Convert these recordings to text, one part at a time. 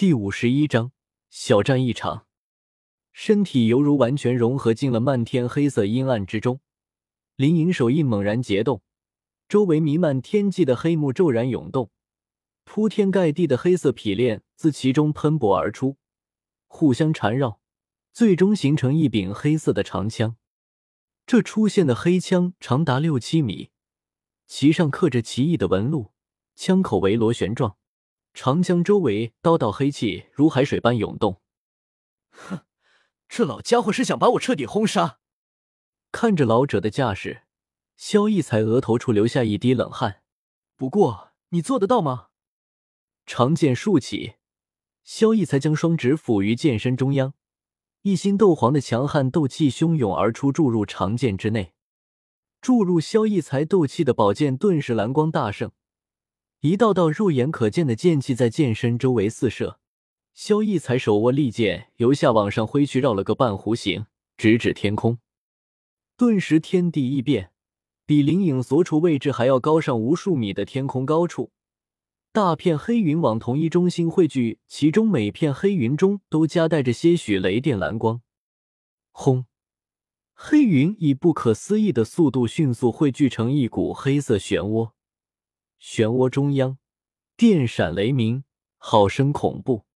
第五十一章小战一场。身体犹如完全融合进了漫天黑色阴暗之中，林颖手印猛然结动，周围弥漫天际的黑幕骤然涌动，铺天盖地的黑色匹链自其中喷薄而出，互相缠绕，最终形成一柄黑色的长枪。这出现的黑枪长达六七米，其上刻着奇异的纹路，枪口为螺旋状。长江周围刀道黑气如海水般涌动。哼，这老家伙是想把我彻底轰杀。看着老者的架势，萧逸才额头处流下一滴冷汗。不过你做得到吗？长剑竖起，萧逸才将双指抚于剑身中央，一心斗皇的强悍斗气汹涌而出，注入长剑之内。注入萧逸才斗气的宝剑顿时蓝光大盛。一道道肉眼可见的剑气在剑身周围四射，萧逸才手握利剑，由下往上挥去，绕了个半弧形，直指天空。顿时天地异变，比灵影所处位置还要高上无数米的天空高处，大片黑云往同一中心汇聚，其中每片黑云中都夹带着些许雷电蓝光。轰！黑云以不可思议的速度迅速汇聚成一股黑色漩涡。漩涡中央，电闪雷鸣，好生恐怖。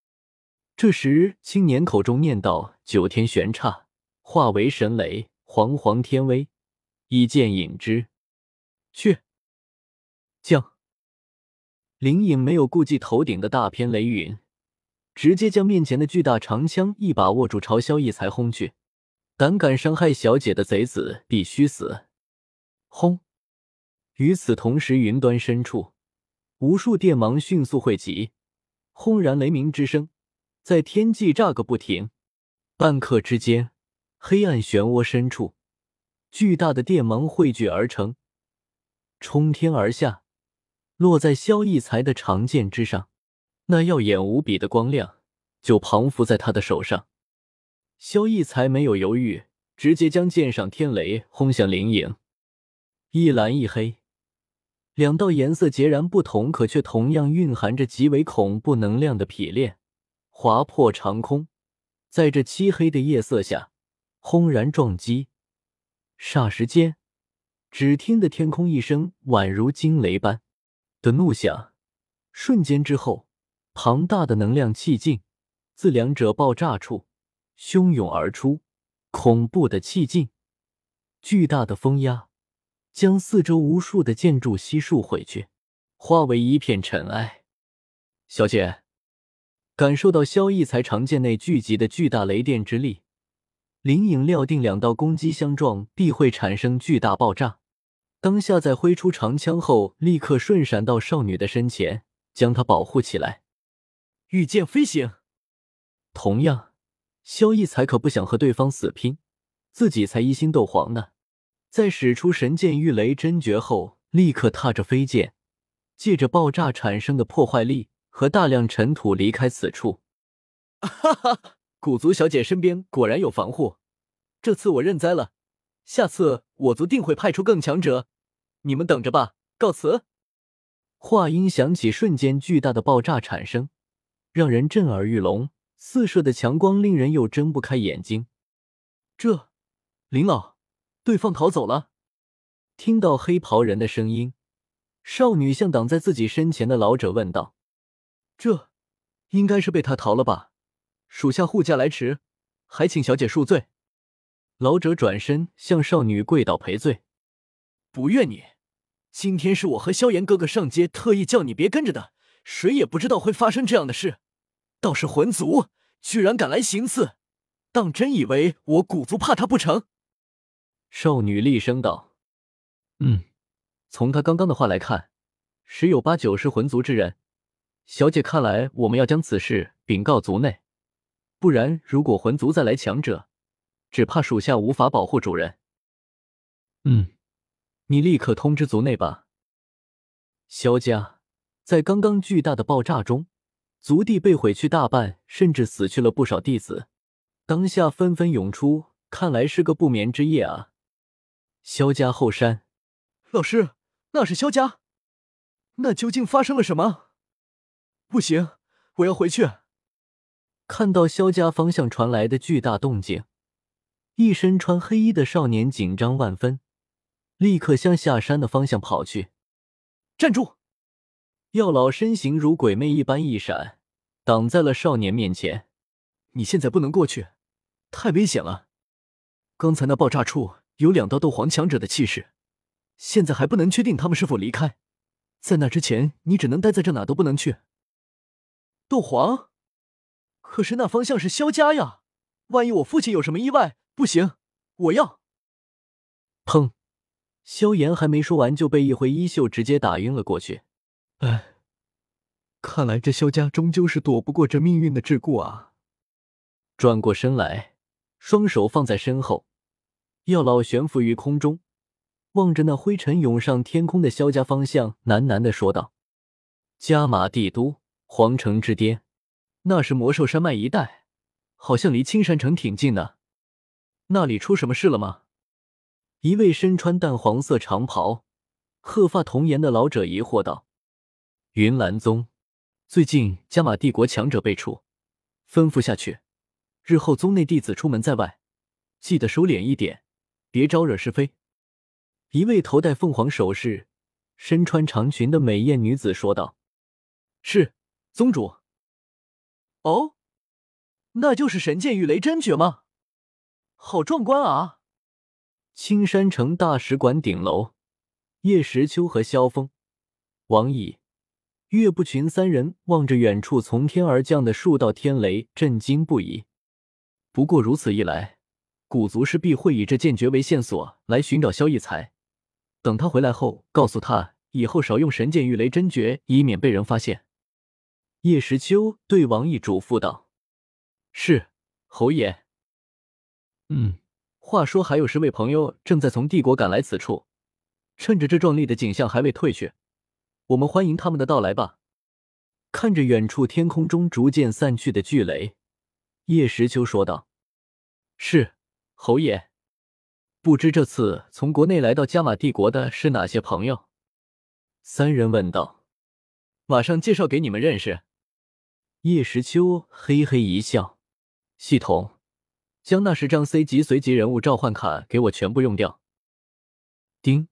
这时，青年口中念道：“九天玄刹化为神雷，煌煌天威，一剑引之。”去，将。灵隐没有顾忌头顶的大片雷云，直接将面前的巨大长枪一把握住，朝萧逸才轰去。胆敢伤害小姐的贼子，必须死！轰！与此同时，云端深处，无数电芒迅速汇集，轰然雷鸣之声在天际炸个不停。半刻之间，黑暗漩涡深处，巨大的电芒汇聚而成，冲天而下，落在萧逸才的长剑之上。那耀眼无比的光亮就磅浮在他的手上。萧逸才没有犹豫，直接将剑上天雷轰向灵影，一蓝一黑。两道颜色截然不同，可却同样蕴含着极为恐怖能量的劈链，划破长空，在这漆黑的夜色下轰然撞击。霎时间，只听得天空一声宛如惊雷般的怒响，瞬间之后，庞大的能量气劲自两者爆炸处汹涌而出，恐怖的气劲，巨大的风压。将四周无数的建筑悉数毁去，化为一片尘埃。小姐，感受到萧逸才长剑内聚集的巨大雷电之力，林颖料定两道攻击相撞必会产生巨大爆炸，当下在挥出长枪后，立刻瞬闪到少女的身前，将她保护起来。御剑飞行。同样，萧逸才可不想和对方死拼，自己才一星斗皇呢。在使出神剑御雷真诀后，立刻踏着飞剑，借着爆炸产生的破坏力和大量尘土离开此处。哈哈，古族小姐身边果然有防护，这次我认栽了。下次我族定会派出更强者，你们等着吧。告辞。话音响起，瞬间巨大的爆炸产生，让人震耳欲聋，四射的强光令人又睁不开眼睛。这，林老。对方逃走了。听到黑袍人的声音，少女向挡在自己身前的老者问道：“这，应该是被他逃了吧？属下护驾来迟，还请小姐恕罪。”老者转身向少女跪倒赔罪：“不怨你，今天是我和萧炎哥哥上街，特意叫你别跟着的。谁也不知道会发生这样的事，倒是魂族居然敢来行刺，当真以为我古族怕他不成？”少女厉声道：“嗯，从他刚刚的话来看，十有八九是魂族之人。小姐，看来我们要将此事禀告族内，不然如果魂族再来强者，只怕属下无法保护主人。”嗯，你立刻通知族内吧。萧家在刚刚巨大的爆炸中，族地被毁去大半，甚至死去了不少弟子，当下纷纷涌出，看来是个不眠之夜啊。萧家后山，老师，那是萧家，那究竟发生了什么？不行，我要回去。看到萧家方向传来的巨大动静，一身穿黑衣的少年紧张万分，立刻向下山的方向跑去。站住！药老身形如鬼魅一般一闪，挡在了少年面前。你现在不能过去，太危险了。刚才那爆炸处有两道斗皇强者的气势，现在还不能确定他们是否离开。在那之前，你只能待在这，哪都不能去。斗皇，可是那方向是萧家呀！万一我父亲有什么意外，不行，我要。砰！萧炎还没说完，就被一挥衣袖直接打晕了过去。哎，看来这萧家终究是躲不过这命运的桎梏啊！转过身来，双手放在身后，药老悬浮于空中，望着那灰尘涌上天空的萧家方向，喃喃的说道：“加玛帝都。”皇城之巅，那是魔兽山脉一带，好像离青山城挺近的。那里出什么事了吗？一位身穿淡黄色长袍、鹤发童颜的老者疑惑道：“云岚宗，最近加玛帝国强者辈出，吩咐下去，日后宗内弟子出门在外，记得收敛一点，别招惹是非。”一位头戴凤凰首饰、身穿长裙的美艳女子说道：“是。”宗主，哦，那就是神剑御雷真诀吗？好壮观啊！青山城大使馆顶楼，叶时秋和萧峰、王毅、岳不群三人望着远处从天而降的数道天雷，震惊不已。不过如此一来，古族势必会以这剑诀为线索来寻找萧逸才。等他回来后，告诉他以后少用神剑御雷真诀，以免被人发现。叶时秋对王毅嘱咐道：“是侯爷。嗯，话说还有十位朋友正在从帝国赶来此处，趁着这壮丽的景象还未退去，我们欢迎他们的到来吧。”看着远处天空中逐渐散去的巨雷，叶时秋说道：“是侯爷。不知这次从国内来到加玛帝国的是哪些朋友？”三人问道：“马上介绍给你们认识。”叶时秋嘿嘿一笑：“系统，将那十张 C 级随机人物召唤卡给我全部用掉。”丁，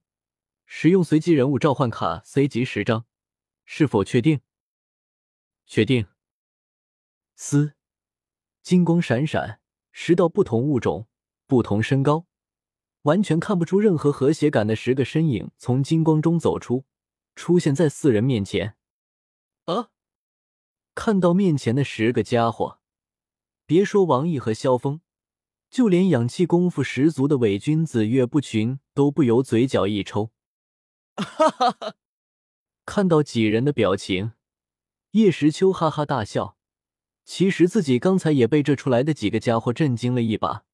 使用随机人物召唤卡 C 级十张，是否确定？确定。嘶，金光闪闪，十道不同物种、不同身高，完全看不出任何和谐感的十个身影从金光中走出，出现在四人面前。啊！看到面前的十个家伙，别说王毅和萧峰，就连氧气功夫十足的伪君子岳不群都不由嘴角一抽。哈哈哈！看到几人的表情，叶时秋哈哈大笑。其实自己刚才也被这出来的几个家伙震惊了一把。